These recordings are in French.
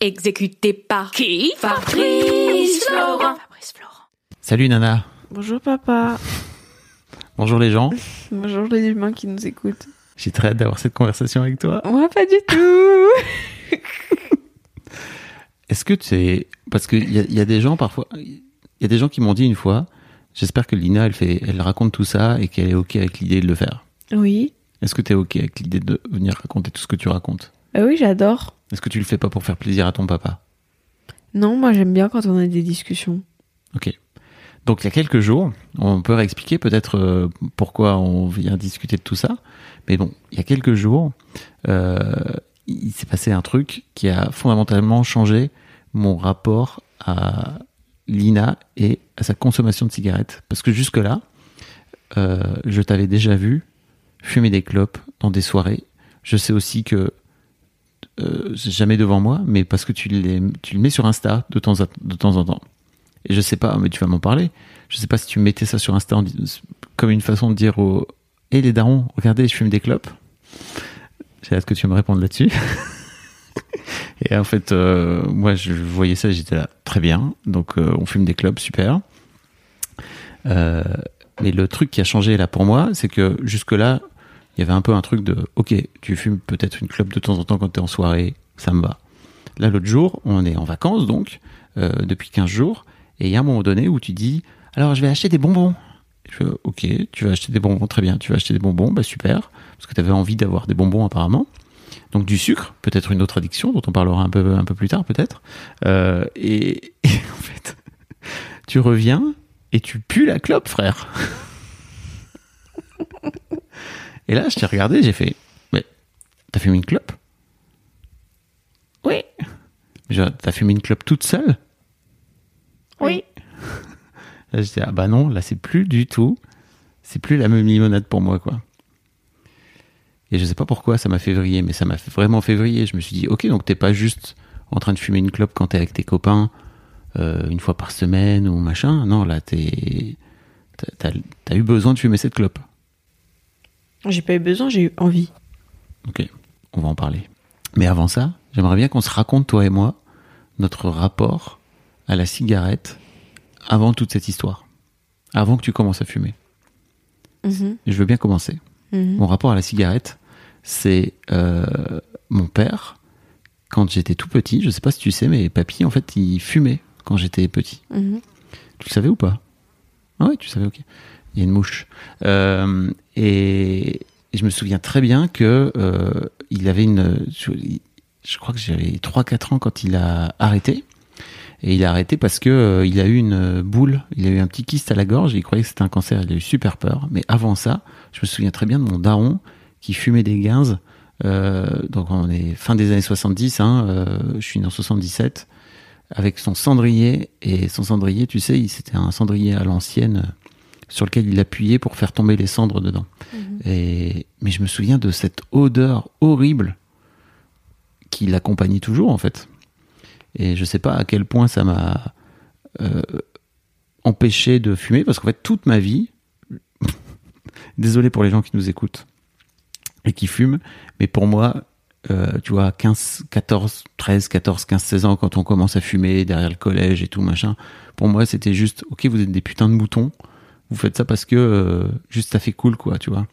Exécuté par qui? Fabrice Florent. Fabrice Florent. Salut Nana. Bonjour papa. Bonjour les gens. Bonjour les humains qui nous écoutent. J'ai très hâte d'avoir cette conversation avec toi. Moi pas du tout. Est-ce que tu sais, parce qu'il y, y a des gens parfois, il y a des gens qui m'ont dit une fois, j'espère que Lina, elle fait, elle raconte tout ça et qu'elle est ok avec l'idée de le faire. oui. Est-ce que tu es ok avec l'idée de venir raconter tout ce que tu racontes? Ah oui, j'adore. Est-ce que tu le fais pas pour faire plaisir à ton papa? Non, moi j'aime bien quand on a des discussions. Ok. Donc il y a quelques jours, on peut réexpliquer peut-être euh, pourquoi on vient discuter de tout ça. Mais bon, il y a quelques jours, euh, il s'est passé un truc qui a fondamentalement changé mon rapport à Lina et à sa consommation de cigarettes. Parce que jusque-là, euh, je t'avais déjà vu fumer des clopes dans des soirées. Je sais aussi que euh, jamais devant moi, mais parce que tu, le mets sur Insta de temps, en temps. Et je sais pas, mais tu vas m'en parler. Je sais pas si tu mettais ça sur Insta comme une façon de dire aux Hé les darons, regardez, je fume des clopes. J'ai hâte que tu me répondes là-dessus. et en fait, euh, moi, je voyais ça, j'étais là, très bien. Donc, euh, on fume des clopes, super. Mais le truc qui a changé là pour moi, c'est que jusque-là, il y avait un peu un truc de Ok, tu fumes peut-être une clope de temps en temps quand tu es en soirée, ça me va. Là, l'autre jour, on est en vacances, donc, euh, depuis 15 jours, et il y a un moment donné où tu dis Alors, je vais acheter des bonbons. Je fais, ok, tu vas acheter des bonbons, très bien, tu vas acheter des bonbons, bah super, parce que tu avais envie d'avoir des bonbons apparemment. Donc du sucre, peut-être une autre addiction dont on parlera un peu, un peu plus tard peut-être. Euh, et, et en fait, tu reviens et tu pues la clope, frère. Et là, je t'ai regardé, j'ai fait, mais t'as fumé une clope? Oui. Genre, T'as fumé une clope toute seule? Oui. Là, j'étais, ah bah non, là, c'est plus du tout. C'est plus la même limonade pour moi, quoi. Et je sais pas pourquoi ça m'a fait vriller, mais ça m'a vraiment fait vriller. Je me suis dit, ok, donc t'es pas juste en train de fumer une clope quand t'es avec tes copains euh, une fois par semaine ou machin. Non, là, t'es. T'as eu besoin de fumer cette clope. J'ai pas eu besoin, j'ai eu envie. Ok, on va en parler. Mais avant ça, j'aimerais bien qu'on se raconte, toi et moi, notre rapport à la cigarette avant toute cette histoire. Avant que tu commences à fumer. Mhm, Je veux bien commencer. mhm. Mon rapport à la cigarette, c'est euh, mon père, quand j'étais tout petit, je sais pas si tu sais, mais papy, en fait, il fumait quand j'étais petit. Mhm. Tu le savais ou pas? Ah ouais, tu savais, ok. Il y a une mouche. Euh, et, je me souviens très bien que euh, il avait une... Je, crois que j'avais 3-4 ans quand il a arrêté. Et il a arrêté parce que euh, il a eu une boule, il a eu un petit kyste à la gorge, et il croyait que c'était un cancer, il a eu super peur. Mais avant ça, je me souviens très bien de mon daron qui fumait des guinzes. Euh, donc on est fin des années 70, hein, je suis né en 77, avec son cendrier. Et son cendrier, tu sais, c'était un cendrier à l'ancienne sur lequel il appuyait pour faire tomber les cendres dedans. Et, mais je me souviens de cette odeur horrible qui l'accompagnait toujours, en fait. Et je sais pas à quel point ça m'a euh, empêché de fumer, parce qu'en fait, toute ma vie, désolé pour les gens qui nous écoutent et qui fument, mais pour moi, euh, tu vois, 15, 14, 13, 14, 15, 16 ans, quand on commence à fumer derrière le collège et tout, machin, pour moi, c'était juste, ok, vous êtes des putains de moutons, vous faites ça parce que euh, juste ça fait cool, quoi, tu vois.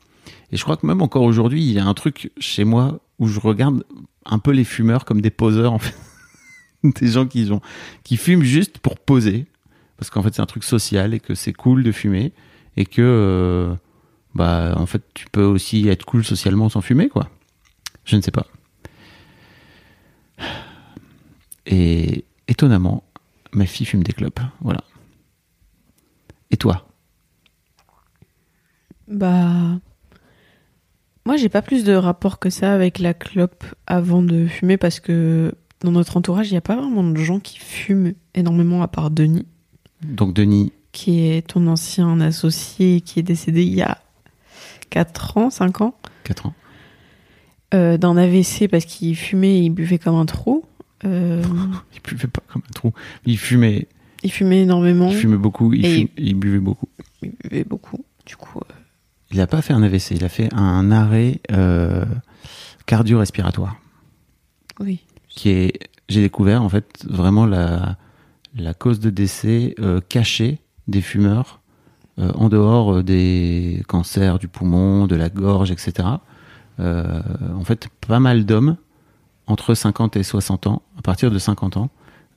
Et je crois que même encore aujourd'hui, il y a un truc chez moi où je regarde un peu les fumeurs comme des poseurs, en fait. des gens qui, qui fument juste pour poser, parce qu'en fait, c'est un truc social et que c'est cool de fumer, et que, euh, bah, en fait, tu peux aussi être cool socialement sans fumer, quoi. Je ne sais pas. Et étonnamment, ma fille fume des clopes. Voilà. Et toi? Bah. Moi, j'ai pas plus de rapport que ça avec la clope avant de fumer parce que dans notre entourage, il n'y a pas vraiment de gens qui fument énormément à part Denis, Donc Denis, qui est ton ancien associé qui est décédé il y a 4 ans, 5 ans, 4 ans. euh, d'un AVC parce qu'il fumait et il buvait comme un trou. Euh, Il buvait pas comme un trou. Il fumait, il fumait énormément, il fumait beaucoup, il, buvait beaucoup. il buvait beaucoup. Du coup, euh, Il n'a pas fait un AVC, il a fait un arrêt euh, cardio-respiratoire. oui. qui est, j'ai découvert en fait vraiment la, la cause de décès euh, cachée des fumeurs euh, en dehors euh, des cancers du poumon, de la gorge, etc. En fait, pas mal d'hommes entre 50 et 60 ans, à partir de 50 ans,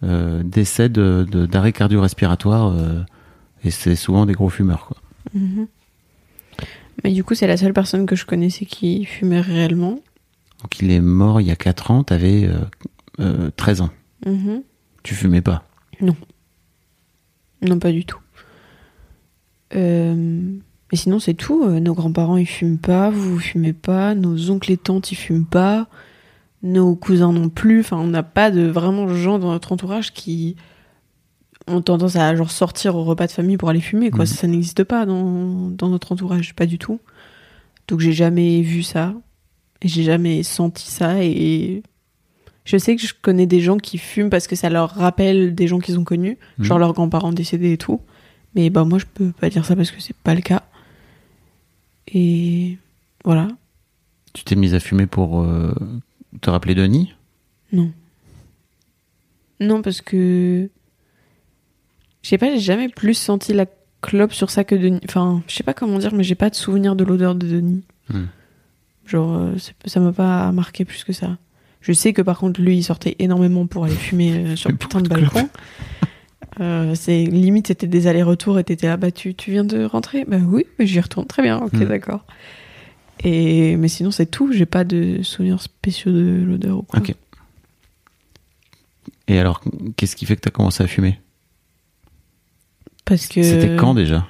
décèdent de- de- d'arrêt cardio-respiratoire et c'est souvent des gros fumeurs. Quoi. Mhm. Mais du coup, c'est la seule personne que je connaissais qui fumait réellement. Donc il est mort il y a 4 ans, t'avais euh, euh, 13 ans. Mhm. Tu fumais pas? Non, pas du tout. Euh, Mais sinon, c'est tout. Euh, Nos grands-parents, ils fument pas. Vous, vous fumez pas. Nos oncles et tantes, ils fument pas. Nos cousins non plus. Enfin, on n'a pas de vraiment de gens dans notre entourage qui ont tendance à genre sortir au repas de famille pour aller fumer. Quoi. Mhm. Ça, ça n'existe pas dans, dans notre entourage, pas du tout. Donc, j'ai jamais vu ça. Et j'ai jamais senti ça. Et je sais que je connais des gens qui fument parce que ça leur rappelle des gens qu'ils ont connus Mhm. genre leurs grands-parents décédés et tout. Mais bah moi je peux pas dire ça parce que c'est pas le cas. Et voilà. Tu t'es mise à fumer pour euh, te rappeler Denis? Non. Non parce que je sais pas, j'ai jamais plus senti la clope sur ça que Denis. Enfin, je sais pas comment dire, mais j'ai pas de souvenir de l'odeur de Denis. Hmm. Genre, euh, ça m'a pas marqué plus que ça. Je sais que par contre, lui, il sortait énormément pour aller fumer euh, sur le putain de balcon. Euh, c'est limite, c'était des allers-retours et t'étais là, bah tu, tu viens de rentrer? Bah oui, mais j'y retourne. Très bien, ok, Hmm. d'accord. Et mais sinon, c'est tout. J'ai pas de souvenirs spéciaux de l'odeur ou quoi. Ok. Et alors, qu'est-ce qui fait que tu as commencé à fumer? Parce que C'était quand déjà?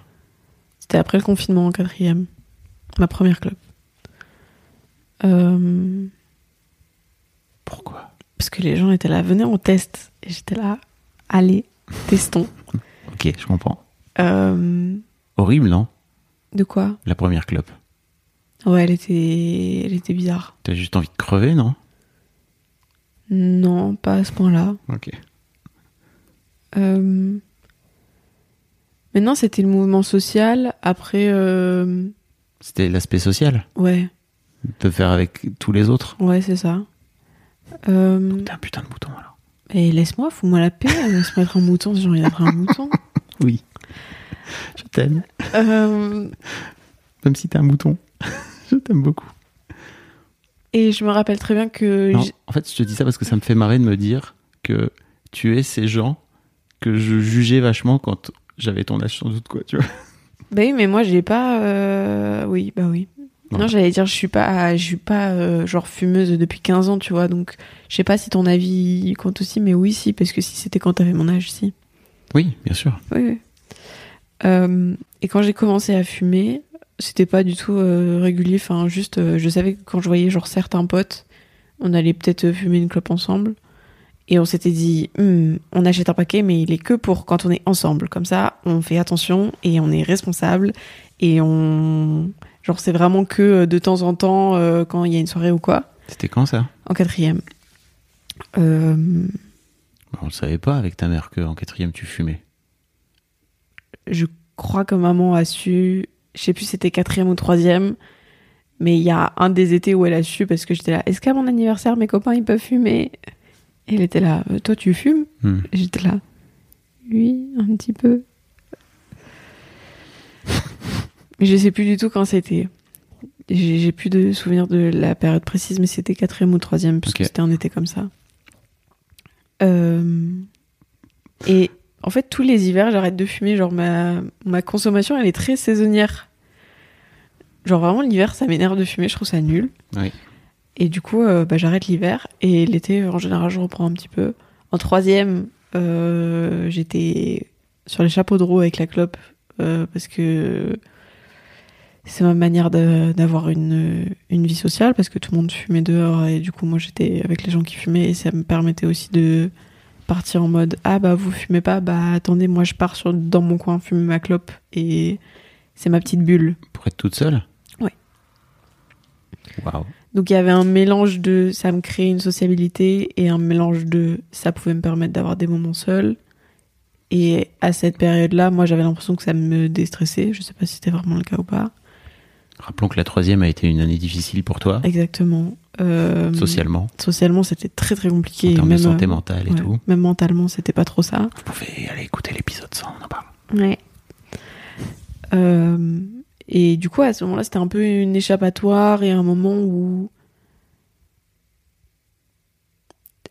C'était après le confinement en quatrième. Ma première club. Euh, Pourquoi? parce que les gens étaient là, venez, on teste. Et j'étais là, allez, testons. Ok, je comprends. Euh, Horrible, non de quoi? La première clope. Ouais, elle était, elle était bizarre. T'as juste envie de crever, non? Non, pas à ce point-là. Ok. Euh... Maintenant, c'était le mouvement social. Après, euh... C'était l'aspect social ouais, De faire avec tous les autres ouais, c'est ça. Euh... T'es un putain de mouton alors. Et laisse-moi, fous-moi la paix, laisse-moi être un mouton si j'ai envie d'être un mouton. Oui. Je t'aime. Euh, Même si t'es un mouton. je t'aime beaucoup. Et je me rappelle très bien que. Non, en fait, je te dis ça parce que ça me fait marrer de me dire que tu es ces gens que je jugeais vachement quand j'avais ton âge sans doute, quoi, tu vois. Bah oui, mais moi, j'ai pas. euh, Oui, bah oui. Voilà. Non, j'allais dire, je suis pas, je suis pas euh, genre fumeuse depuis 15 ans, tu vois. Donc, je sais pas si ton avis compte aussi, mais oui, si, parce que si c'était quand t'avais mon âge, si. Oui, bien sûr. Oui, oui. Euh, et quand j'ai commencé à fumer, c'était pas du tout régulier. Enfin, juste, je savais que quand je voyais genre certains potes, on allait peut-être fumer une clope ensemble. Et on s'était dit, Hmm, on achète un paquet, mais il est que pour quand on est ensemble. Comme ça, on fait attention et on est responsable. Et on. Genre, c'est vraiment que euh, de temps en temps, euh, quand il y a une soirée ou quoi, C'était quand ça? En quatrième. Euh, On le savait pas avec ta mère qu'en quatrième tu fumais. je crois que maman a su, je sais plus si c'était quatrième ou troisième, mais il y a un des étés où elle a su parce que j'étais là, est-ce qu'à mon anniversaire mes copains ils peuvent fumer? Et elle était là, Euh, toi tu fumes Hmm. J'étais là, oui, un petit peu. mais je sais plus du tout quand c'était. J'ai plus de souvenirs de la période précise, mais c'était quatrième ou troisième, parce que Ok. c'était un été comme ça. Euh, Et en fait, tous les hivers, j'arrête de fumer. Genre, ma, ma consommation, elle est très saisonnière. Genre, vraiment, l'hiver, ça m'énerve de fumer. Je trouve ça nul. Oui. Et du coup, euh, bah, j'arrête l'hiver. Et l'été, en général, je reprends un petit peu. En troisième, euh, j'étais sur les chapeaux de roue avec la clope. euh, parce que c'est ma manière d'avoir une, une vie sociale parce que tout le monde fumait dehors et du coup moi j'étais avec les gens qui fumaient et ça me permettait aussi de partir en mode ah bah vous fumez pas bah attendez moi je pars sur, dans mon coin fumer ma clope et c'est ma petite bulle. Pour être toute seule? Ouais. Waouh. Donc il y avait un mélange de ça me créait une sociabilité et un mélange de ça pouvait me permettre d'avoir des moments seuls. Et à cette période-là, moi j'avais l'impression que ça me déstressait. Je sais pas si c'était vraiment le cas ou pas. Rappelons que la troisième a été une année difficile pour toi, Exactement. Euh, socialement, Socialement, c'était très très compliqué. en termes même, de santé mentale et ouais, tout. Même mentalement, c'était pas trop ça. Vous pouvez aller écouter l'épisode 100, on en parle. Ouais. Euh, et du coup, à ce moment-là, c'était un peu une échappatoire et un moment où.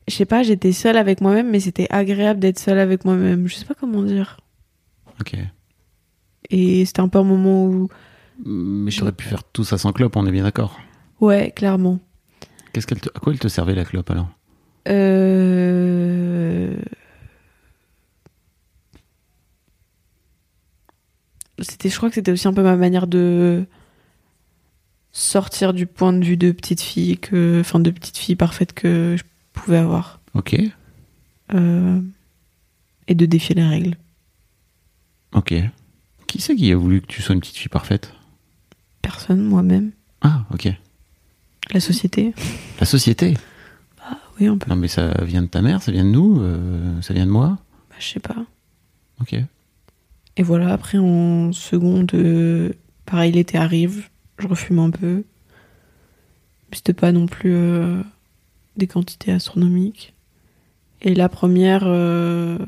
Je sais pas, j'étais seule avec moi-même, mais c'était agréable d'être seule avec moi-même. Je sais pas comment dire. Ok. Et c'était un peu un moment où. Mais j'aurais pu faire tout ça sans clope, on est bien d'accord. Ouais, clairement. Qu'est-ce qu'elle te... À quoi elle te servait la clope alors? Euh... C'était, je crois que c'était aussi un peu ma manière de sortir du point de vue de petite fille que, enfin, de petite fille parfaite que je pouvais avoir, Ok. Euh, et de défier les règles. Ok. Qui c'est qui a voulu que tu sois une petite fille parfaite? Personne, moi-même, Ah, ok. la société. La société? Oui, un peu. Non, mais ça vient de ta mère, ça vient de nous, euh, ça vient de moi? Bah, je sais pas. Ok. Et voilà, après en seconde, euh, pareil, l'été arrive, je refume un peu. Mais C'était pas non plus euh, des quantités astronomiques. Et la première, euh,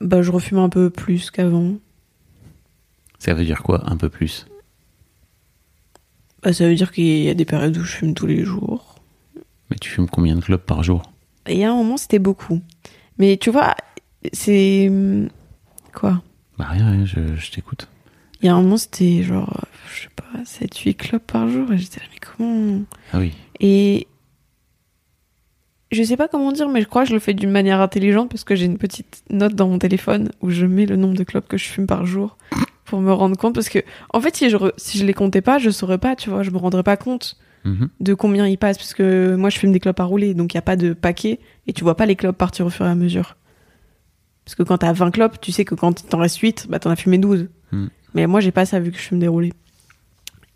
bah, je refume un peu plus qu'avant. Ça veut dire quoi, un peu plus? Bah, ça veut dire qu'il y a des périodes où je fume tous les jours. Mais tu fumes combien de clopes par jour? Il y a un moment, c'était beaucoup. Mais tu vois, c'est. Quoi Bah rien, je, je t'écoute. Il y a un moment, c'était genre, euh, je sais pas, 7-8 clopes par jour. Et j'étais là, mais comment Ah oui. Et je sais pas comment dire, mais je crois que je le fais d'une manière intelligente parce que j'ai une petite note dans mon téléphone où je mets le nombre de clopes que je fume par jour pour me rendre compte. Parce que, en fait, si je, re- si je les comptais pas, je saurais pas, tu vois, je me rendrais pas compte Mhm. de combien il passe parce que moi je fume des clopes à rouler donc il y a pas de paquet et tu vois pas les clopes partir au fur et à mesure. Parce que quand t'as 20 clopes, tu sais que quand t'en reste 8, bah t'en as fumé 12. Hmm. Mais moi j'ai pas ça vu que je fume des roulés.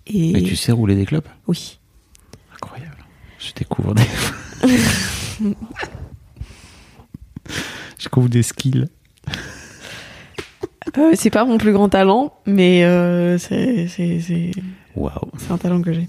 Et Mais tu sais rouler des clopes? Oui. Incroyable. Je découvre des... je découvre des skills. Euh, c'est pas mon plus grand talent, mais euh, c'est- Waouh. c'est un talent que j'ai.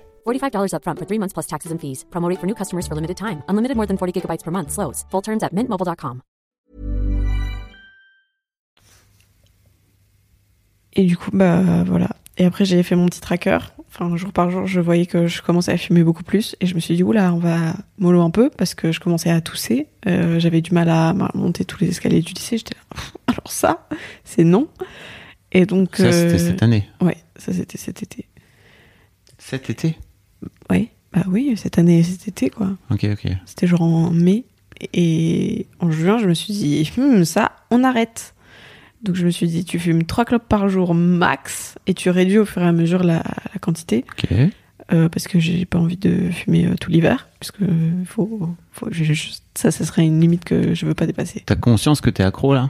$45 upfront for three months plus taxes and fees. Promo rate for new customers for limited time. Unlimited more than 40 gigabytes per month. Slows. Full terms at mintmobile.com. Et du coup, bah voilà. Et après, j'ai fait mon petit tracker. Enfin, jour par jour, je voyais que je commençais à fumer beaucoup plus. Et je me suis dit, oula, on va mollo un peu parce que je commençais à tousser. Euh, J'avais du mal à à monter tous les escaliers du lycée. J'étais là, alors ça, c'est non. Et donc. Ça, c'était euh, cette année. Ouais, ça c'était cet été. Cet été? Bah oui, cette année, cet été, quoi. Ok, ok. C'était genre en mai. Et en juin, je me suis dit, Hmm, ça, on arrête. Donc je me suis dit, tu fumes 3 clopes par jour max et tu réduis au fur et à mesure la, la quantité. Ok. euh, parce que j'ai pas envie de fumer euh, tout l'hiver. Parce que faut, faut, juste- ça, ça serait une limite que je veux pas dépasser. T'as conscience que t'es accro là?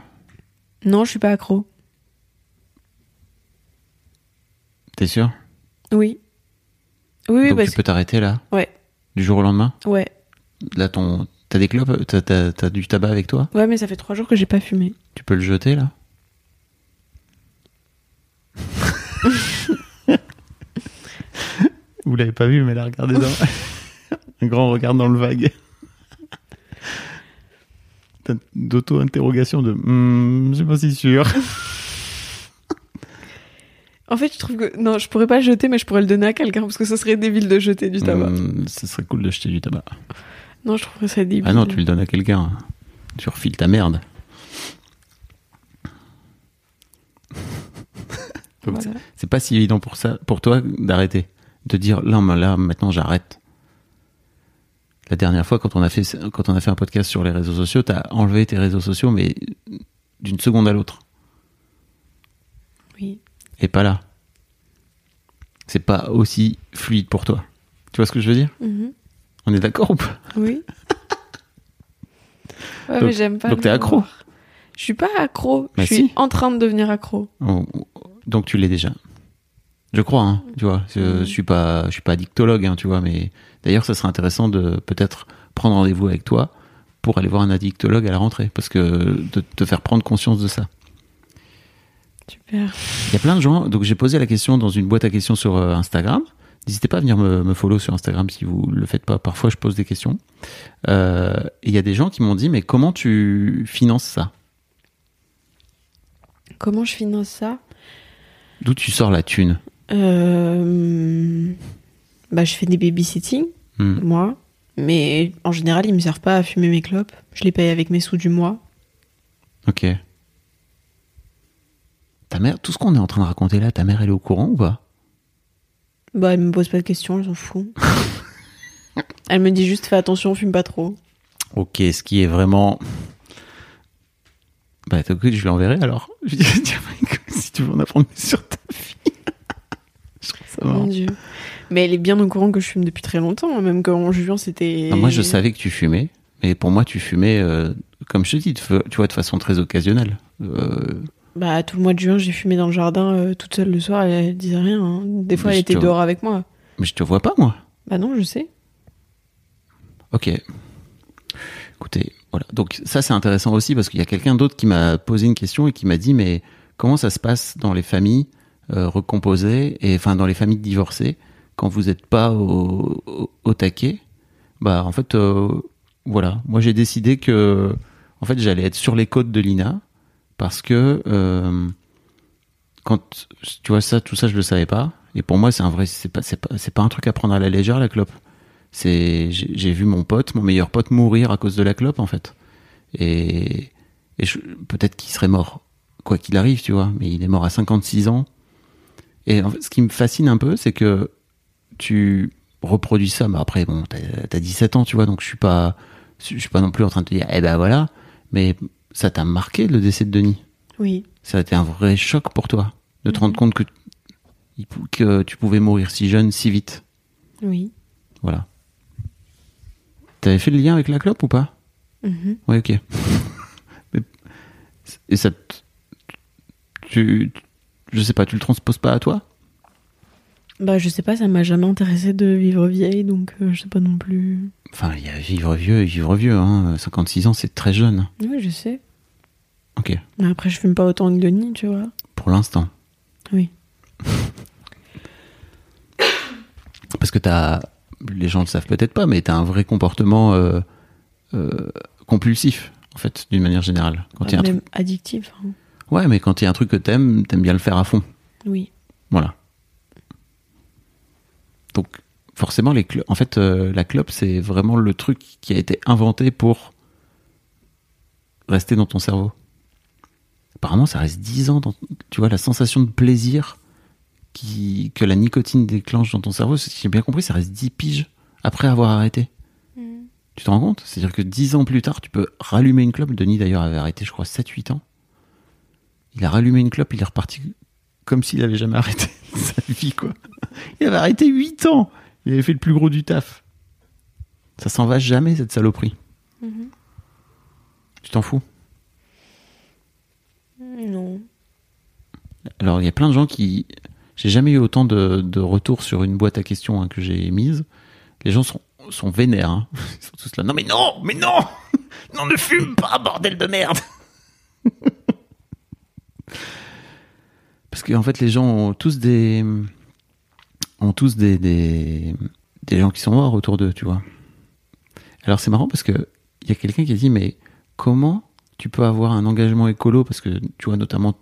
Non, je suis pas accro. T'es sûr? Oui. Oui, Donc parce tu peux t'arrêter là Ouais. Du jour au lendemain. Ouais. Là, ton... t'as des clopes T'as, t'as- t'as du tabac avec toi Ouais, mais ça fait trois jours que j'ai pas fumé. Tu peux le jeter là Vous l'avez pas vu, mais là, regardez dans... un grand regard dans le vague. T'as D'auto-interrogation de Hmm, je suis pas si sûr. En fait, je trouve que. Non, je pourrais pas le jeter, mais je pourrais le donner à quelqu'un parce que ce serait débile de jeter du tabac. Hmm, ce serait cool de jeter du tabac. Non, je trouverais ça débile. Ah non, tu le donnes à quelqu'un. Tu refiles ta merde. Voilà. c'est- pas si évident pour ça, pour toi, d'arrêter. De dire, là, là, maintenant, j'arrête. La dernière fois, quand on a fait, quand on a fait un podcast sur les réseaux sociaux, t'as enlevé tes réseaux sociaux, mais d'une seconde à l'autre. Et pas là. C'est pas aussi fluide pour toi. Tu vois ce que je veux dire Mhm. On est d'accord ou pas? Oui. Ouais, Donc- mais j'aime pas. donc t'es accro? Voir. Je suis pas accro. Bah je suis si. en train de devenir accro. Oh, Donc tu l'es déjà. Je crois, hein, tu vois. Je, Mhm. je suis pas, je suis pas addictologue, hein, tu vois. Mais d'ailleurs, ça serait intéressant de peut-être prendre rendez-vous avec toi pour aller voir un addictologue à la rentrée, parce que de te faire prendre conscience de ça. Super. Il y a plein de gens. Donc j'ai posé la question dans une boîte à questions sur euh, Instagram. N'hésitez pas à venir me, me follow sur Instagram si vous le faites pas. Parfois, je pose des questions. Euh, il y a des gens qui m'ont dit, mais comment tu finances ça? Comment je finance ça? D'où tu sors la thune? Euh, Bah, je fais des babysitting, Hmm. moi. Mais en général, ils me servent pas à fumer mes clopes. Je les paye avec mes sous du mois. Ok. Ta mère, tout ce qu'on est en train de raconter là, ta mère, elle est au courant ou pas? Bah, elle me pose pas de questions, elle s'en fout. elle me dit juste fais attention, fume pas trop. Ok, ce qui est vraiment. Bah, t'as écoute, je lui enverrai alors. Je lui dis, tiens, si tu veux en apprendre sur ta fille. je trouve ça marrant. Mon Dieu. Mais elle est bien au courant que je fume depuis très longtemps. hein, Même qu'en juin, c'était. Moi, je savais que tu fumais, mais pour moi, tu fumais, euh, comme je te dis, tu vois, de façon très occasionnelle. Euh, Bah, tout le mois de juin, j'ai fumé dans le jardin euh, toute seule le soir. Elle, elle disait rien. hein. Des fois, Mais elle je était te- dehors avec moi. mais je te vois pas, moi. Bah non, je sais. Ok. Écoutez, voilà. Donc ça c'est intéressant aussi parce qu'il y a quelqu'un d'autre qui m'a posé une question et qui m'a dit mais comment ça se passe dans les familles euh, recomposées et enfin dans les familles divorcées quand vous n'êtes pas au, au, au taquet? Bah en fait euh, voilà. Moi j'ai décidé que en fait j'allais être sur les côtes de l'INA parce que euh, quand tu vois ça tout ça je le savais pas et pour moi c'est un vrai c'est pas c'est pas pas un truc à prendre à la légère la clope c'est j'ai vu mon pote, mon meilleur pote mourir à cause de la clope en fait. Et, et peut-être qu'il serait mort quoi qu'il arrive, tu vois, mais il est mort à 56 ans. Et ce qui me fascine un peu, c'est que tu reproduis ça, mais après bon, t'as as 17 ans, tu vois, donc je suis pas je suis pas non plus en train de te dire eh ben voilà, mais ça t'a marqué le décès de Denis? Oui. Ça a été un vrai choc pour toi de te rendre compte que que tu pouvais mourir si jeune, si vite? Oui. Voilà. T'avais fait le lien avec la clope ou pas? Mhm. Ouais, ok. Et ça, tu, je sais pas, tu le transposes pas à toi? Bah, je sais pas, ça m'a jamais intéressé de vivre vieille, donc euh, je sais pas non plus. Enfin, il y a vivre vieux et vivre vieux. Hein. 56 ans, c'est très jeune. Oui, je sais. Ok, Mais après, je fume pas autant que Denis, tu vois. pour l'instant. Oui. Parce que t'as, les gens le savent peut-être pas, mais t'as un vrai comportement euh, euh, compulsif, en fait, d'une manière générale. Quand il y a un Même truc... addictif. hein. Ouais, mais quand il y a un truc que t'aimes, t'aimes bien le faire à fond. Oui. Voilà. Donc, forcément, les en fait, euh, la clope, c'est vraiment le truc qui a été inventé pour rester dans ton cerveau. Apparemment, ça reste 10 ans. Dans, tu vois, la sensation de plaisir qui, que la nicotine déclenche dans ton cerveau, si j'ai bien compris, ça reste 10 piges après avoir arrêté. Tu te rends compte? C'est-à-dire que 10 ans plus tard, tu peux rallumer une clope. Denis, d'ailleurs, avait arrêté, je crois, 7-8 ans. Il a rallumé une clope, il est reparti comme s'il avait jamais arrêté sa vie, quoi. Il avait arrêté 8 ans. Il avait fait le plus gros du taf. Ça s'en va jamais, cette saloperie. Tu t'en fous? Non. Alors, il y a plein de gens qui. J'ai jamais eu autant de, de retours sur une boîte à questions hein, que j'ai mise. Les gens sont, sont vénères. hein. Ils sont tous là. Non mais non, mais non, non ne fume pas, bordel de merde. Parce qu'en fait, les gens ont tous des ont tous des, des, des gens qui sont morts autour d'eux, tu vois. Alors c'est marrant parce que il y a quelqu'un qui a dit mais comment tu peux avoir un engagement écolo parce que tu vois notamment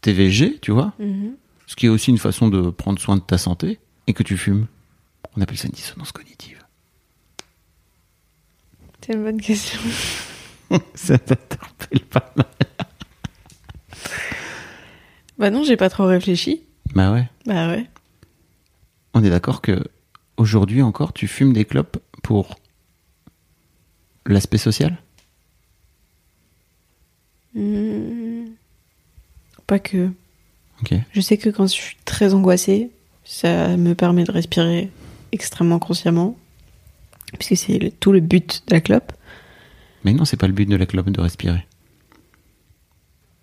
TVG, tu vois, Mhm. ce qui est aussi une façon de prendre soin de ta santé et que tu fumes. On appelle ça une dissonance cognitive. C'est une bonne question. ça t'interpelle pas mal. Bah non, j'ai pas trop réfléchi. Bah ouais. Bah ouais. On est d'accord que aujourd'hui encore tu fumes des clopes pour l'aspect social? Hmm. Pas que. Ok. Je sais que quand je suis très angoissée, ça me permet de respirer extrêmement consciemment. Puisque c'est tout le but de la clope. Mais non, c'est pas le but de la clope de respirer.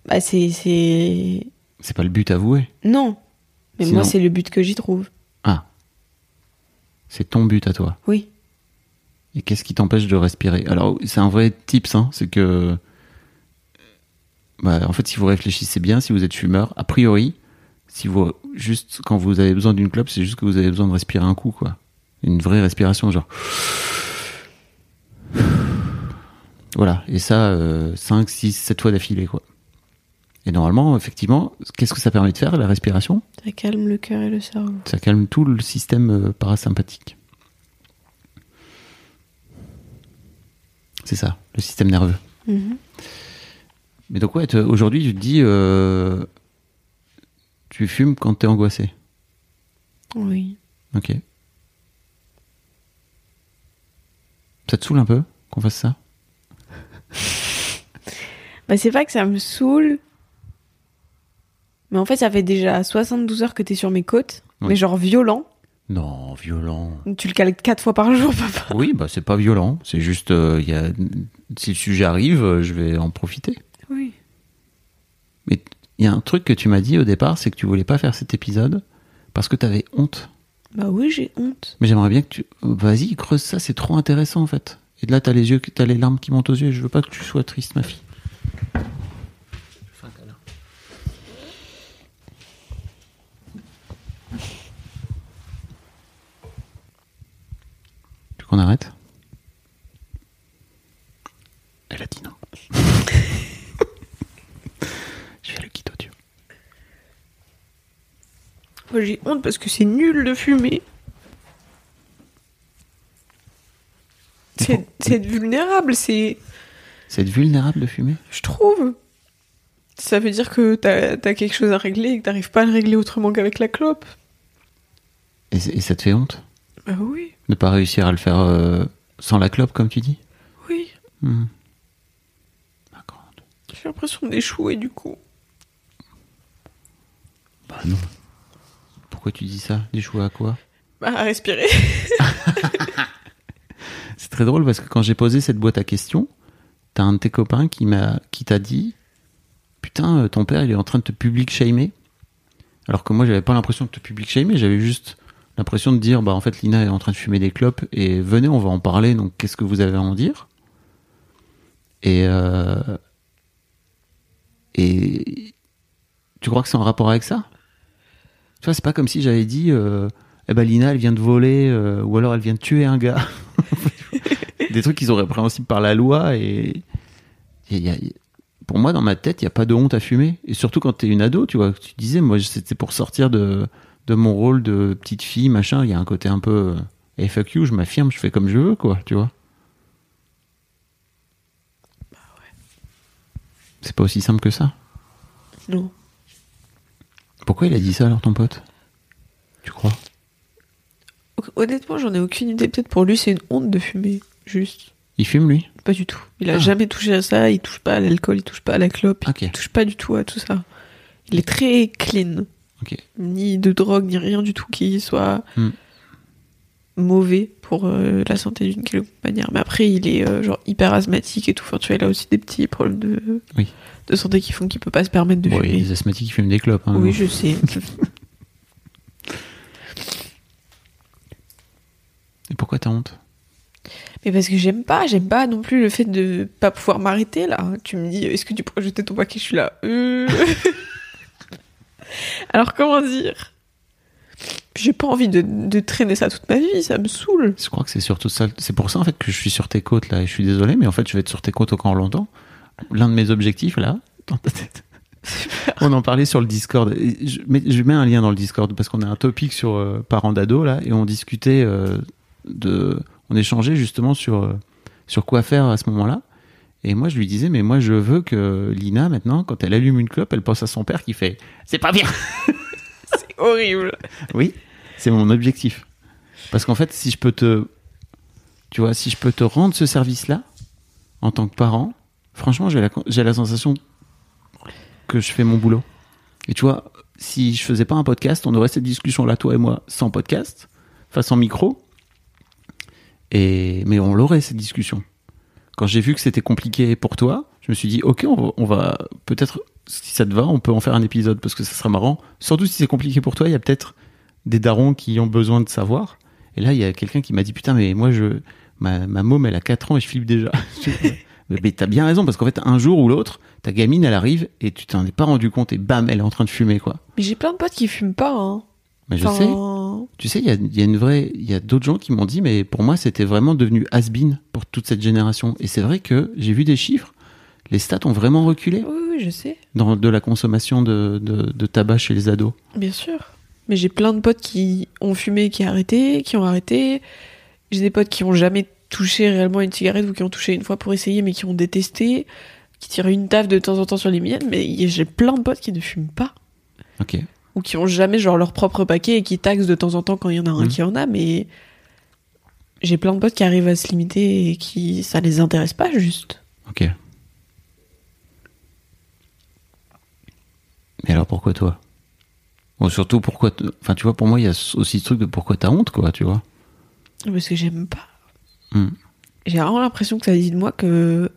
Bah c'est. c'est... C'est pas le but avoué. Non. Mais Sinon- moi, c'est le but que j'y trouve. C'est ton but à toi. Oui. Et qu'est-ce qui t'empêche de respirer? Alors, c'est un vrai tips, hein, c'est que. Bah, en fait, si vous réfléchissez bien, si vous êtes fumeur, a priori, si vous. Juste quand vous avez besoin d'une clope, c'est juste que vous avez besoin de respirer un coup, quoi. Une vraie respiration, genre. Voilà. Et ça, 5, 6, 7 fois d'affilée, quoi. Et normalement, effectivement, qu'est-ce que ça permet de faire, la respiration? Ça calme le cœur et le cerveau. Ça calme tout le système euh, parasympathique. C'est ça, le système nerveux. Mhm. Mais donc ouais, aujourd'hui tu te dis, euh, tu fumes quand t'es angoissé? Oui. Ok. Ça te saoule un peu qu'on fasse ça? Bah c'est pas que ça me saoule. Mais en fait, ça fait déjà 72 heures que t'es sur mes côtes. Oui. Mais genre violent. Non, violent. Tu le cales quatre fois par jour, papa. Oui, bah c'est pas violent. C'est juste, euh, il y a, si le sujet arrive, euh, je vais en profiter. Oui. Mais il y a un truc que tu m'as dit au départ, c'est que tu voulais pas faire cet épisode parce que t'avais honte. Bah oui, j'ai honte. Mais j'aimerais bien que tu. Vas-y, creuse ça, c'est trop intéressant en fait. Et là, t'as les yeux, t'as les larmes qui montent aux yeux. Je veux pas que tu sois triste, ma fille. Qu'on arrête Elle a dit non. Je fais le kit audio. Moi, j'ai honte parce que c'est nul de fumer. C'est c'est être vulnérable, c'est. C'est être vulnérable de fumer? Je trouve. Ça veut dire que t'as as quelque chose à régler et que t'arrives pas à le régler autrement qu'avec la clope. et ça te fait honte? Bah oui, de pas réussir à le faire euh, sans la clope, comme tu dis oui. Hmm. J'ai l'impression d'échouer du coup. Bah non. Pourquoi tu dis ça? D'échouer à quoi? Bah, à respirer. C'est très drôle parce que quand j'ai posé cette boîte à questions, t'as un de tes copains qui m'a, qui t'a dit, putain, euh, ton père il est en train de te public shamer. Alors que moi j'avais pas l'impression de te public shamer, j'avais juste l'impression de dire, bah en fait Lina est en train de fumer des clopes et venez on va en parler. Donc qu'est-ce que vous avez à en dire? Et euh, et tu crois que c'est en rapport avec ça? Tu vois, c'est pas comme si j'avais dit, euh, eh ben Lina elle vient de voler euh, ou alors elle vient de tuer un gars. des trucs qui sont répréhensibles par la loi et pour moi dans ma tête il y a pas de honte à fumer et surtout quand t'es une ado tu vois tu disais moi c'était pour sortir de de mon rôle de petite fille machin il y a un côté un peu euh, hey, fuck you je m'affirme je fais comme je veux quoi tu vois c'est pas aussi simple que ça Non. pourquoi il a dit ça alors ton pote? Tu crois? Honnêtement, j'en ai aucune idée. Peut-être pour lui, c'est une honte de fumer. Juste. il fume lui? Pas du tout. Il a Ah. jamais touché à ça. Il touche pas à l'alcool. Il touche pas à la clope. Ok. Il touche pas du tout à tout ça. Il est très clean. Ni de drogue, ni rien du tout qui soit hmm. mauvais pour euh, la santé d'une quelconque manière. Mais après, il est euh, genre hyper asthmatique et tout. Tu vois, il a aussi des petits problèmes de, santé qui font qu'il peut pas se permettre de bon. Les asthmatiques fument des clopes. Hein. Oui, je sais. et pourquoi t'as honte? Mais parce que j'aime pas, j'aime pas non plus le fait de pas pouvoir m'arrêter là. Tu me dis, est-ce que tu pourrais jeter ton paquet? Je suis là. Euh. Alors comment dire? J'ai pas envie de, de traîner ça toute ma vie, ça me saoule. Je crois que c'est surtout ça. C'est pour ça en fait que je suis sur tes côtes là. Et je suis désolé, mais en fait je vais être sur tes côtes encore longtemps. L'un de mes objectifs là, dans ta tête. On en parlait sur le Discord. Je mets, je mets un lien dans le Discord parce qu'on a un topic sur euh, parents d'ado là et on discutait euh, de, on échangeait justement sur euh, sur quoi faire à ce moment-là. Et moi je lui disais mais moi je veux que Lina maintenant quand elle allume une clope elle pense à son père qui fait c'est pas bien. C'est horrible. Oui, c'est mon objectif. Parce qu'en fait, si je peux te, tu vois, si je peux te rendre ce service-là, en tant que parent, franchement, j'ai la, j'ai la sensation que je fais mon boulot. Et tu vois, si je faisais pas un podcast, on aurait cette discussion-là, toi et moi, sans podcast, enfin sans micro. Et, mais on l'aurait, cette discussion. Quand j'ai vu que c'était compliqué pour toi, je me suis dit, ok, on va, peut-être, si ça te va, on peut en faire un épisode parce que ça sera marrant. Surtout si c'est compliqué pour toi, il y a peut-être des darons qui ont besoin de savoir. Et là, il y a quelqu'un qui m'a dit, putain, mais moi, je, ma, ma môme, elle a 4 ans et je flippe déjà. mais mais t'as bien raison parce qu'en fait, un jour ou l'autre, ta gamine, elle arrive et tu t'en es pas rendu compte et bam, elle est en train de fumer, quoi. Mais j'ai plein de potes qui fument pas. Hein. Mais je Enfin, sais. Tu sais, il y a, il y a une vraie, il y a d'autres gens qui m'ont dit, mais pour moi, c'était vraiment devenu has-been pour toute cette génération. Et c'est vrai que j'ai vu des chiffres. Les stats ont vraiment reculé Oui, oui, je sais. dans de la consommation de, de, de tabac chez les ados. Bien sûr. Mais j'ai plein de potes qui ont fumé, qui ont arrêté, qui ont arrêté. J'ai des potes qui ont jamais touché réellement une cigarette ou qui ont touché une fois pour essayer mais qui ont détesté, qui tirent une taf de temps en temps sur les miennes. Mais j'ai plein de potes qui ne fument pas Ok. Ou qui ont jamais genre leur propre paquet et qui taxent de temps en temps quand il y en a un Mhm. qui en a. Mais j'ai plein de potes qui arrivent à se limiter et qui ça les intéresse pas juste. Ok. Mais alors pourquoi toi? Bon, surtout pourquoi. Enfin, tu vois, pour moi, il y a aussi ce truc de pourquoi t'as honte, quoi, tu vois. Parce que j'aime pas. Hmm. J'ai vraiment l'impression que ça dit de moi que.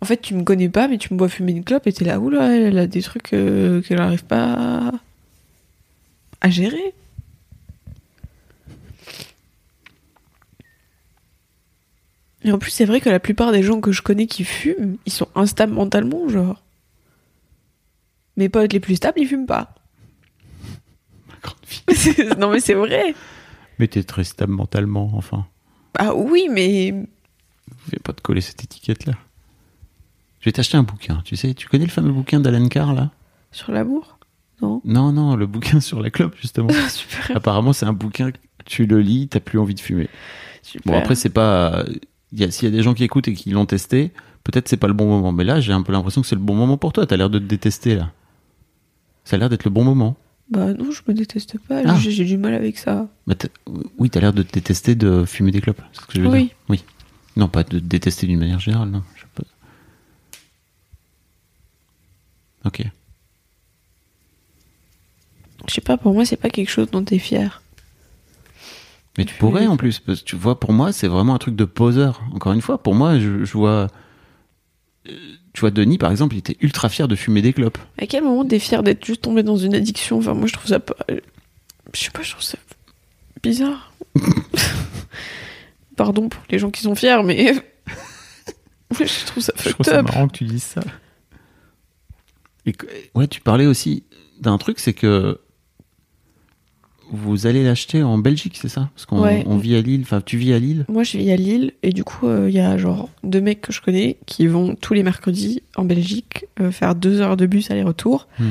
En fait, tu me connais pas, mais tu me vois fumer une clope et t'es là, oula, elle a des trucs euh, qu'elle arrive pas à- gérer. Et en plus, c'est vrai que la plupart des gens que je connais qui fument, ils sont instables mentalement, genre. Mes potes les plus stables, ils fument pas. Ma grande fille. non, mais c'est vrai. Mais t'es très stable mentalement, enfin. Ah oui, mais Viens pas te coller cette étiquette-là. Je vais t'acheter un bouquin, tu sais. Tu connais le fameux bouquin d'Alan Carr, là? Sur l'amour? Non Non, non, le bouquin sur la clope, justement. Super. Apparemment, c'est un bouquin, tu le lis, t'as plus envie de fumer. super. Bon, après, c'est pas. il y a- S'il y a des gens qui écoutent et qui l'ont testé, peut-être c'est pas le bon moment. Mais là, j'ai un peu l'impression que c'est le bon moment pour toi. T'as l'air de te détester, là. Ça a l'air d'être le bon moment. Bah non, je me déteste pas, Ah. j'ai du mal avec ça. T'as- oui, t'as l'air de te détester de fumer des clopes. Ce que je veux Oui. dire. Oui. Non, pas de te détester d'une manière générale, non. Je peux- Ok. Je sais pas, pour moi, c'est pas quelque chose dont t'es fier. Mais tu pourrais en plus, parce que tu vois, pour moi, c'est vraiment un truc de poseur. Encore une fois, pour moi, je, je vois. euh, Tu vois, Denis, par exemple, il était ultra fier de fumer des clopes. À quel moment t'es fier d'être juste tombé dans une addiction? Enfin, moi, je trouve ça pas. Je sais pas, je trouve ça bizarre. Pardon pour les gens qui sont fiers, mais. Je trouve ça fucked up. que tu dises ça. Et que- ouais, tu parlais aussi d'un truc, c'est que vous allez l'acheter en Belgique, c'est ça? Parce qu'on Ouais. on vit à Lille, enfin, tu vis à Lille. Moi, je vis à Lille, et du coup, euh, il y a genre deux mecs que je connais qui vont tous les mercredis en Belgique euh, faire deux heures de bus aller-retour Hmm.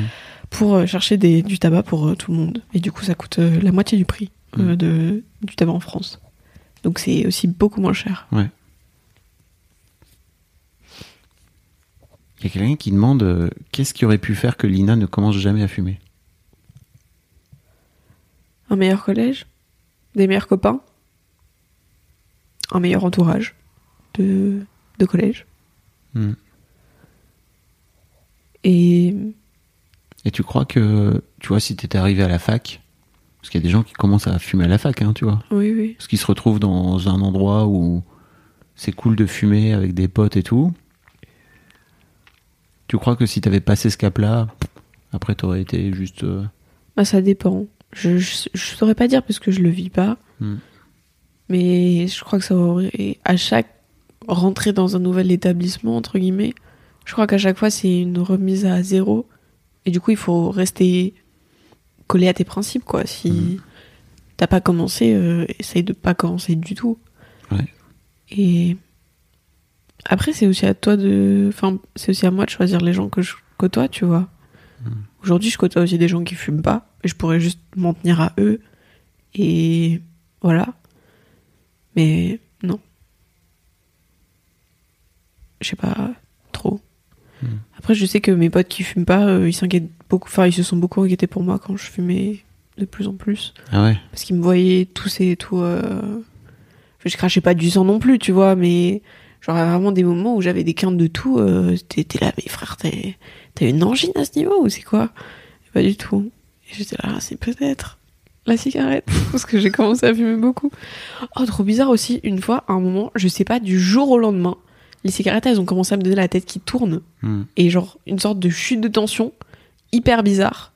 pour euh, chercher des, du tabac pour tout le monde. Et du coup, ça coûte la moitié du prix Hmm. de, du tabac en France. Donc, c'est aussi beaucoup moins cher. Il y a quelqu'un qui demande qu'est-ce qui aurait pu faire que Lina ne commence jamais à fumer? Un meilleur collège, des meilleurs copains, un meilleur entourage de, de collège. Hmm. Et Et tu crois que, tu vois, si t'étais arrivé à la fac, parce qu'il y a des gens qui commencent à fumer à la fac, hein, tu vois, oui, oui. parce qu'ils se retrouvent dans un endroit où c'est cool de fumer avec des potes et tout. Tu crois que si t'avais passé ce cap-là, après t'aurais été juste. euh, Bah, ça dépend. Je, je, je saurais pas dire parce que je le vis pas. Hmm. Mais je crois que ça aurait. À chaque rentrée dans un nouvel établissement, entre guillemets, je crois qu'à chaque fois, c'est une remise à zéro. Et du coup, il faut rester collé à tes principes, quoi. Si Mhm. t'as pas commencé, euh, essaye de pas commencer du tout. Ouais. Et après, c'est aussi à toi de. Enfin, c'est aussi à moi de choisir les gens que je côtoie, tu vois. Aujourd'hui, je côtoie aussi des gens qui fument pas. Et je pourrais juste m'en tenir à eux. Et voilà. Mais non. Je sais pas trop. Après, je sais que mes potes qui fument pas, euh, ils s'inquiètent beaucoup. Enfin, ils se sont beaucoup inquiétés pour moi quand je fumais de plus en plus. Ah ouais Parce qu'ils me voyaient tousser et tout. euh, enfin, je crachais pas du sang non plus, tu vois, mais genre vraiment des moments où j'avais des quintes de tout. Euh, t'es t'es là, mais frère, t'as une angine à ce niveau ou c'est quoi? Pas du tout. Et j'étais là, Ah, c'est peut-être la cigarette. Parce que j'ai commencé à fumer beaucoup. Oh, trop bizarre aussi, une fois, à un moment, je sais pas, du jour au lendemain, les cigarettes, elles ont commencé à me donner la tête qui tourne. Hmm. Et genre, une sorte de chute de tension, hyper bizarre.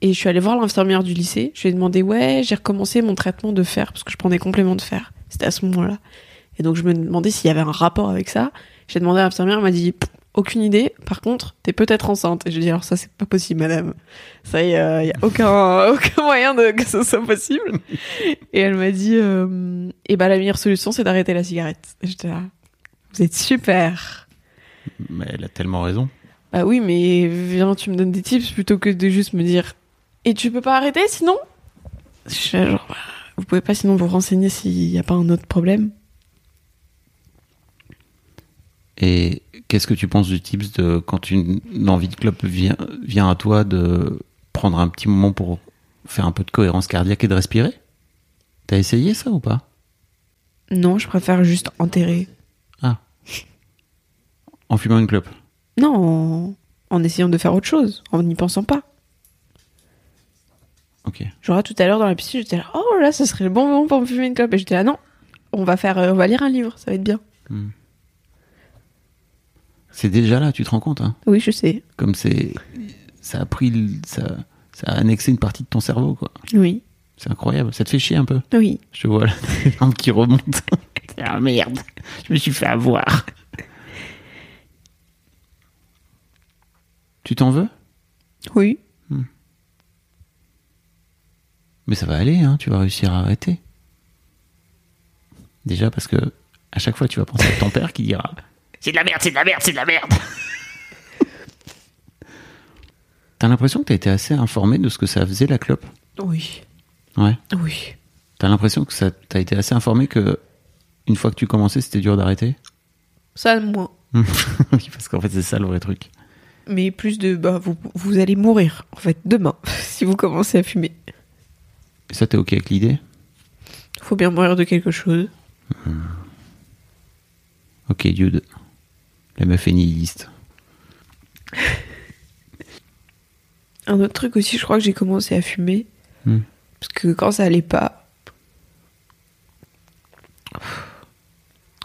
Et je suis allée voir l'infirmière du lycée. Je lui ai demandé, ouais, j'ai recommencé mon traitement de fer, parce que je prends des compléments de fer. C'était à ce moment-là. Et donc, je me demandais s'il y avait un rapport avec ça. J'ai demandé à l'infirmière, elle m'a dit, aucune idée. Par contre, t'es peut-être enceinte. Et je lui ai dit, alors ça, c'est pas possible, madame. Ça y est, il y a aucun, aucun moyen de, que ce soit possible. Et elle m'a dit, euh, et bah, la meilleure solution, c'est d'arrêter la cigarette. Et j'étais là, vous êtes super. Mais elle a tellement raison. Bah oui, mais viens, tu me donnes des tips plutôt que de juste me dire Et tu peux pas arrêter sinon? Je suis là, genre, bah, vous pouvez pas sinon vous renseigner s'il y a pas un autre problème Et qu'est-ce que tu penses du tips de quand une, envie de clope vient, vient à toi de prendre un petit moment pour faire un peu de cohérence cardiaque et de respirer? T'as essayé ça ou pas? Non, je préfère juste enterrer. Ah. En fumant une clope? Non, en, en essayant de faire autre chose, en n'y pensant pas. Ok. Genre tout à l'heure dans la piscine, j'étais là, oh là, ce serait le bon moment pour me fumer une clope. Et j'étais là, non, on va faire, euh, on va lire un livre, ça va être bien. C'est déjà là, tu te rends compte hein? Oui, je sais. Comme c'est. Ça a pris. Ça, ça a annexé une partie de ton cerveau, quoi. Oui, C'est incroyable. Ça te fait chier un peu? Oui. Je te vois là, les qui remontent. ah merde, je me suis fait avoir. Tu t'en veux? Oui. Mais ça va aller, hein, tu vas réussir à arrêter. Déjà parce que à chaque fois tu vas penser à ton père qui dira C'est de la merde, c'est de la merde, c'est de la merde. T'as l'impression que t'as été assez informé de ce que ça faisait la clope? Oui. Ouais. Oui. T'as l'impression que ça t'as été assez informé que une fois que tu commençais c'était dur d'arrêter? Ça, moins. Oui, parce qu'en fait c'est ça le vrai truc. Mais plus de, bah, vous, vous allez mourir, en fait, demain, si vous commencez à fumer. Et ça t'es ok avec l'idée? Faut bien mourir de quelque chose. Ok dude. La meuf est nihiliste. Un autre truc aussi, je crois que j'ai commencé à fumer. Hmm. Parce que quand ça allait pas,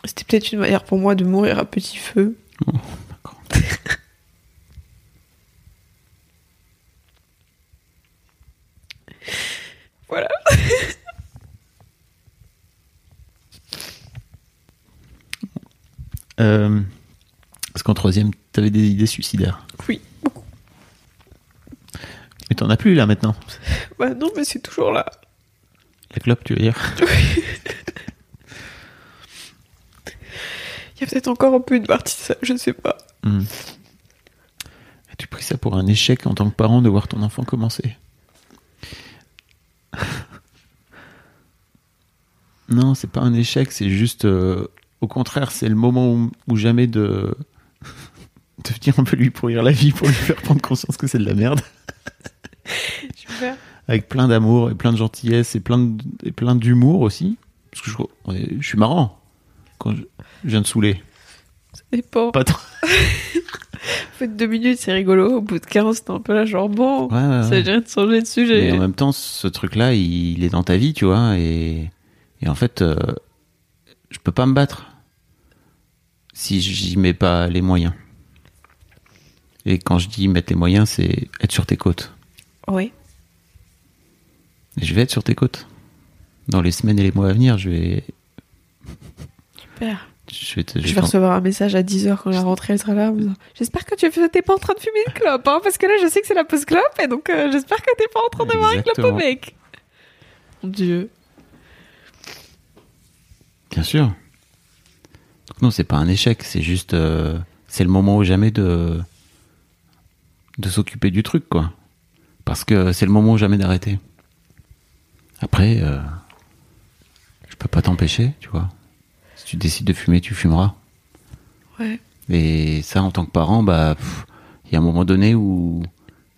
c'était peut-être une manière pour moi de mourir à petit feu. Oh, d'accord. Voilà. Euh, parce qu'en troisième, t'avais des idées suicidaires. Oui, beaucoup. Mais t'en as plus là maintenant. Bah non, mais c'est toujours là. La clope, tu veux dire Il y a peut-être encore un peu une partie de ça, je sais pas. Hmm. As-tu pris ça pour un échec en tant que parent de voir ton enfant commencer Non, c'est pas un échec, c'est juste. euh, au contraire, c'est le moment où, où jamais de. De venir un peu lui pourrir la vie pour lui faire prendre conscience que c'est de la merde. Super. Avec plein d'amour et plein de gentillesse et plein de- et plein d'humour aussi. Parce que je, je suis marrant quand je, je viens de saouler. Ça dépend. Pas trop. En fait, deux minutes, c'est rigolo. Au bout de 15, t'es un peu là, genre bon, Ouais, ouais, ça ouais. dirait de changer de sujet. Mais en même temps, ce truc-là, il, il est dans ta vie, tu vois, et, et en fait, euh, je peux pas me battre si j'y mets pas les moyens. Et quand je dis mettre les moyens, c'est être sur tes côtes. Oui. Et je vais être sur tes côtes. Dans les semaines et les mois à venir, je vais. Super. Je vais, te- je Je vais recevoir un message à 10h quand la rentrée elle sera là. J'espère que tu t'es pas en train de fumer une clope, hein, parce que là je sais que c'est la pause clope, et donc euh, j'espère que t'es pas en train de boire une clope au mec. Mon dieu. Bien sûr. Donc non, c'est pas un échec, c'est juste. euh, c'est le moment ou jamais de. De s'occuper du truc, quoi. Parce que c'est le moment jamais d'arrêter. Après, euh, je peux pas t'empêcher, tu vois. Si tu décides de fumer, tu fumeras. Ouais. Et ça, en tant que parent, bah, il y a un moment donné où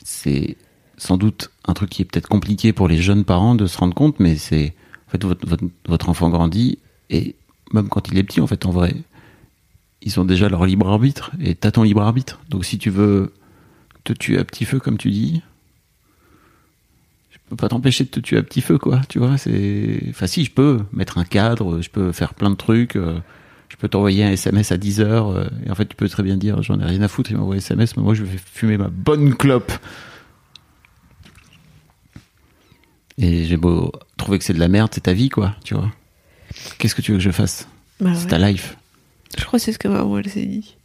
c'est sans doute un truc qui est peut-être compliqué pour les jeunes parents de se rendre compte, mais c'est en fait votre, votre, votre enfant grandit et même quand il est petit, en fait, en vrai, ils ont déjà leur libre arbitre et t'as ton libre arbitre. Donc si tu veux te tuer à petit feu, comme tu dis, je peux pas t'empêcher de te tuer à petit feu, quoi. Tu vois, c'est, enfin si, je peux mettre un cadre, je peux faire plein de trucs. euh, je peux t'envoyer un SMS à 10 heures euh, et en fait tu peux très bien dire j'en ai rien à foutre il m'envoie un SMS mais moi je vais fumer ma bonne clope et j'ai beau trouver que c'est de la merde c'est ta vie quoi tu vois qu'est-ce que tu veux que je fasse? Bah c'est ouais. ta life Je crois que c'est ce que maman elle s'est dit.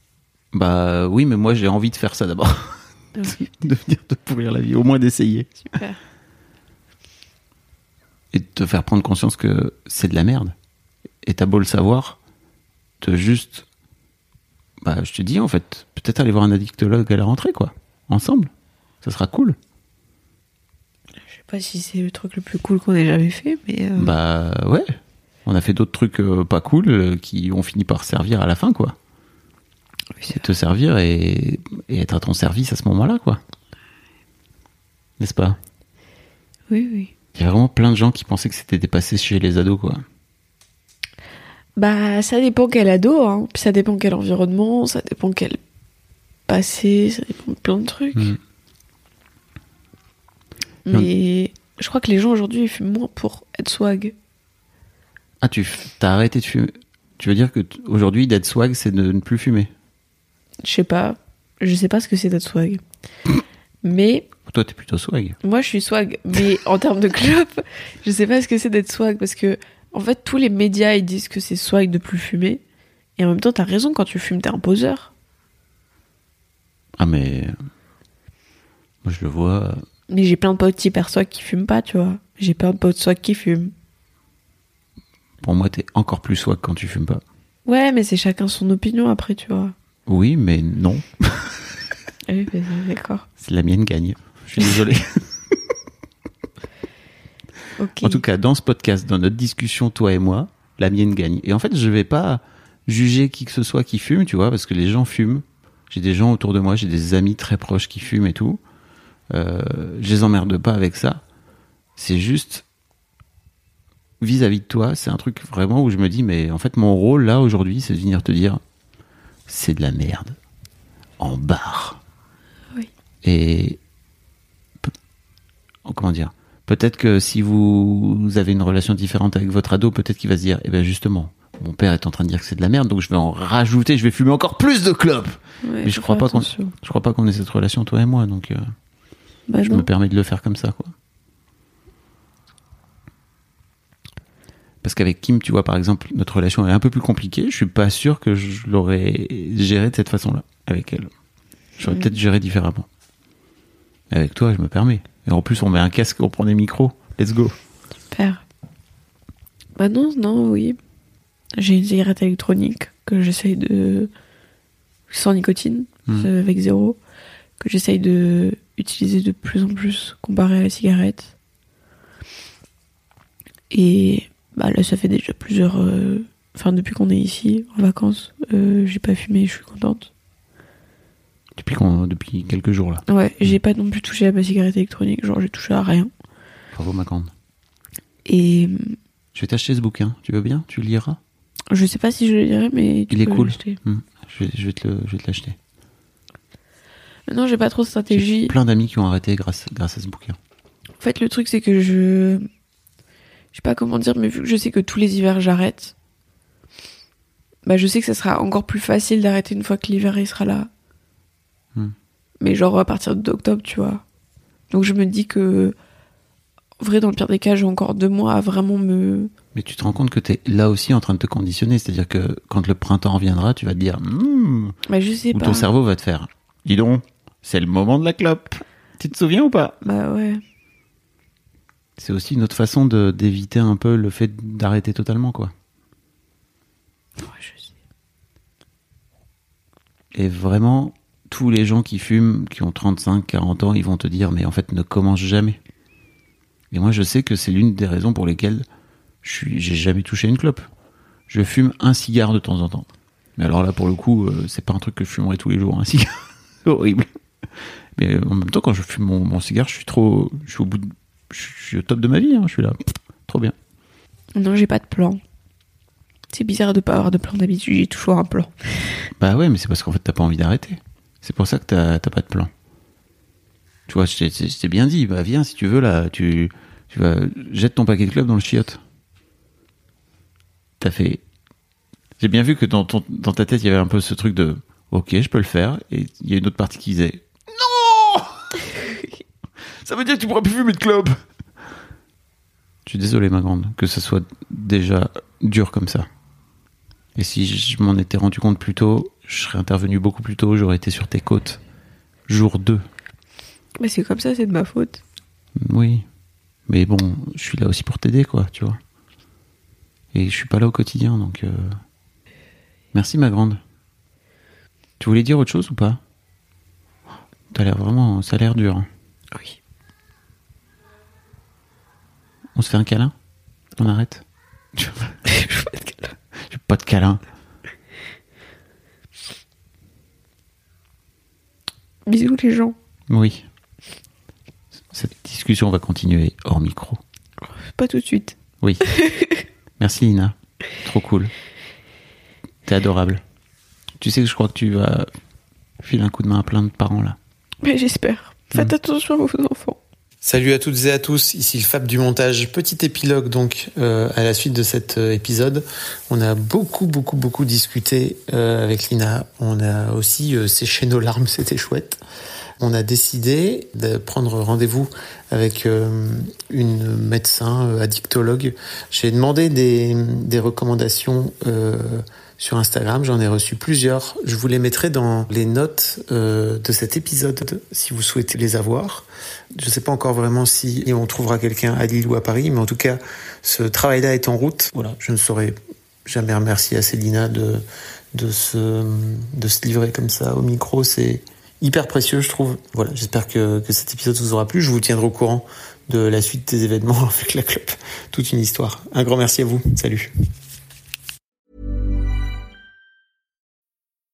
bah oui mais moi j'ai envie de faire ça d'abord de venir te pourrir la vie au moins d'essayer super. et de te faire prendre conscience que c'est de la merde et t'as beau le savoir de juste bah je te dis en fait peut-être aller voir un addictologue à la rentrée quoi ensemble ça sera cool Je sais pas si c'est le truc le plus cool qu'on ait jamais fait, mais. euh, Bah ouais. On a fait d'autres trucs euh, pas cool euh, qui ont fini par servir à la fin, quoi. Oui, c'est te servir et, et être à ton service à ce moment-là, quoi. N'est-ce pas? Oui, oui. Il y a vraiment plein de gens qui pensaient que c'était dépassé chez les ados, quoi. Bah, ça dépend quel ado, hein. Puis ça dépend quel environnement, ça dépend quel passé, ça dépend de plein de trucs. Mhm. Mais je crois que les gens aujourd'hui ils fument moins pour être swag. Ah, tu f- t'as arrêté de fumer Tu veux dire que t- aujourd'hui, d'être swag, c'est de ne plus fumer? Je sais pas. Je sais pas ce que c'est d'être swag. Mais Toi, t'es plutôt swag. moi je suis swag. Mais en termes de club, je sais pas ce que c'est d'être swag parce que en fait tous les médias ils disent que c'est swag de plus fumer. Et en même temps, t'as raison, quand tu fumes, t'es un poseur. Ah, mais. Moi, je le vois. Mais j'ai plein de potes hyper swag qui fument pas, tu vois. J'ai plein de potes swag qui fument. Pour moi, t'es encore plus swag quand tu fumes pas. Ouais, mais c'est chacun son opinion après, tu vois. Oui, mais non. Oui, mais d'accord. C'est la mienne gagne. Je suis désolé. En tout cas, dans ce podcast, dans notre discussion, toi et moi, la mienne gagne. Et en fait, je vais pas juger qui que ce soit qui fume, tu vois, parce que les gens fument. J'ai des gens autour de moi, j'ai des amis très proches qui fument et tout. Euh, je les emmerde pas avec ça. C'est juste vis-à-vis de toi, c'est un truc vraiment où je me dis, mais en fait, mon rôle là aujourd'hui, c'est de venir te dire, c'est de la merde. En barre. Oui. Et oh, comment dire? Peut-être que si vous, avez une relation différente avec votre ado, peut-être qu'il va se dire, eh ben justement, mon père est en train de dire que c'est de la merde, donc je vais en rajouter, je vais fumer encore plus de clopes. Ouais, Mais je crois pas qu'on, je crois pas qu'on ait cette relation toi et moi, donc euh, Bah je non. me permets de le faire comme ça, quoi. Parce qu'avec Kim, tu vois, par exemple, notre relation est un peu plus compliquée. Je suis pas sûr que je l'aurais gérée de cette façon-là avec elle. J'aurais Mhm. peut-être géré différemment. Avec toi, je me permets. Et en plus, on met un casque, on prend des micros. Let's go. Super. Bah non, non, oui. J'ai une cigarette électronique que j'essaye de... sans nicotine, euh, avec zéro, que j'essaye de utiliser de plus en plus comparé à la cigarette. Et bah là, ça fait déjà plusieurs... euh, Enfin, depuis qu'on est ici, en vacances, euh, j'ai pas fumé, je suis contente. Depuis, qu'on, depuis quelques jours, là. Ouais, j'ai pas non plus touché à ma cigarette électronique, genre j'ai touché à rien. Bravo, ma grande. Et Je vais t'acheter ce bouquin. Tu veux bien? Tu le liras? je sais pas si je le lirai, mais tu Il est cool. Hmm. Je, vais, je, vais te le- je vais te l'acheter. Non, j'ai pas trop de stratégie. plein d'amis qui ont arrêté grâce, grâce à ce bouquin. En fait, le truc, c'est que je. Je sais pas comment dire, mais vu que je sais que tous les hivers j'arrête, bah je sais que ça sera encore plus facile d'arrêter une fois que l'hiver il sera là. Hmm. Mais genre à partir d'octobre, tu vois. Donc je me dis que En vrai, dans le pire des cas, j'ai encore deux mois à vraiment me. Mais tu te rends compte que tu es là aussi en train de te conditionner. C'est-à-dire que quand le printemps reviendra, tu vas te dire, Hmm Bah, je sais ou pas. ton cerveau va te faire, dis donc, c'est le moment de la clope. Tu te souviens ou pas? Bah ouais. C'est aussi une autre façon d'éviter un peu le fait d'arrêter totalement, quoi. Ouais, je sais. Et vraiment, tous les gens qui fument, qui ont 35, 40 ans, ils vont te dire, mais en fait, ne commence jamais. Et moi, je sais que c'est l'une des raisons pour lesquelles je j'ai jamais touché une clope. Je fume un cigare de temps en temps. Mais alors là, pour le coup, euh, c'est pas un truc que je fumerais tous les jours, un cigare. C'est horrible. Mais euh, en même temps, quand je fume mon, mon cigare, je suis trop, je suis au bout de, je suis au top de ma vie, hein, je suis là. Trop bien. Non, j'ai pas de plan. C'est bizarre de pas avoir de plan d'habitude, j'ai toujours un plan. Bah ouais, mais c'est parce qu'en fait, t'as pas envie d'arrêter. C'est pour ça que t'as pas de plan. Tu vois, je t'ai- bien dit, bah viens si tu veux là, tu, tu vas, jette ton paquet de clubs dans le chiotte. T'as fait. J'ai bien vu que dans, ton, dans ta tête, il y avait un peu ce truc de, ok, je peux le faire, et il y a une autre partie qui disait, Ça veut dire que tu pourras plus fumer de club Je suis désolé, ma grande, que ce soit déjà dur comme ça. Et si je m'en étais rendu compte plus tôt, je serais intervenu beaucoup plus tôt, j'aurais été sur tes côtes. Jour 2. Mais c'est comme ça, c'est de ma faute. Oui. Mais bon, je suis là aussi pour t'aider, quoi, tu vois. Et je suis pas là au quotidien, donc. euh, Merci, ma grande. Tu voulais dire autre chose ou pas? T'as l'air vraiment. Ça a l'air dur. hein. Oui. On se fait un câlin? On arrête? Je veux pas de câlin. Bisous les gens. Oui. Cette discussion va continuer hors micro. Pas tout de suite. Oui. Merci Lina. Trop cool. T'es adorable. Tu sais que je crois que tu vas filer un coup de main à plein de parents là. Mais j'espère. Faites Mm. attention à vos enfants. Salut à toutes et à tous, ici le Fab du montage. Petit épilogue donc euh, à la suite de cet euh, épisode. On a beaucoup beaucoup beaucoup discuté euh, avec Lina. On a aussi euh, séché nos larmes, c'était chouette. On a décidé de prendre rendez-vous avec euh, une médecin euh, addictologue. J'ai demandé des, des recommandations sur Instagram. J'en ai reçu plusieurs. Je vous les mettrai dans les notes euh, de cet épisode si vous souhaitez les avoir. Je ne sais pas encore vraiment si on trouvera quelqu'un à Lille ou à Paris, mais en tout cas, ce travail-là est en route. Voilà, je ne saurais jamais remercier à Célina de, se, de se livrer comme ça au micro. C'est hyper précieux, je trouve. Voilà, j'espère que, que cet épisode vous aura plu. Je vous tiendrai au courant de la suite des événements avec la clope. Toute une histoire. Un grand merci à vous. Salut.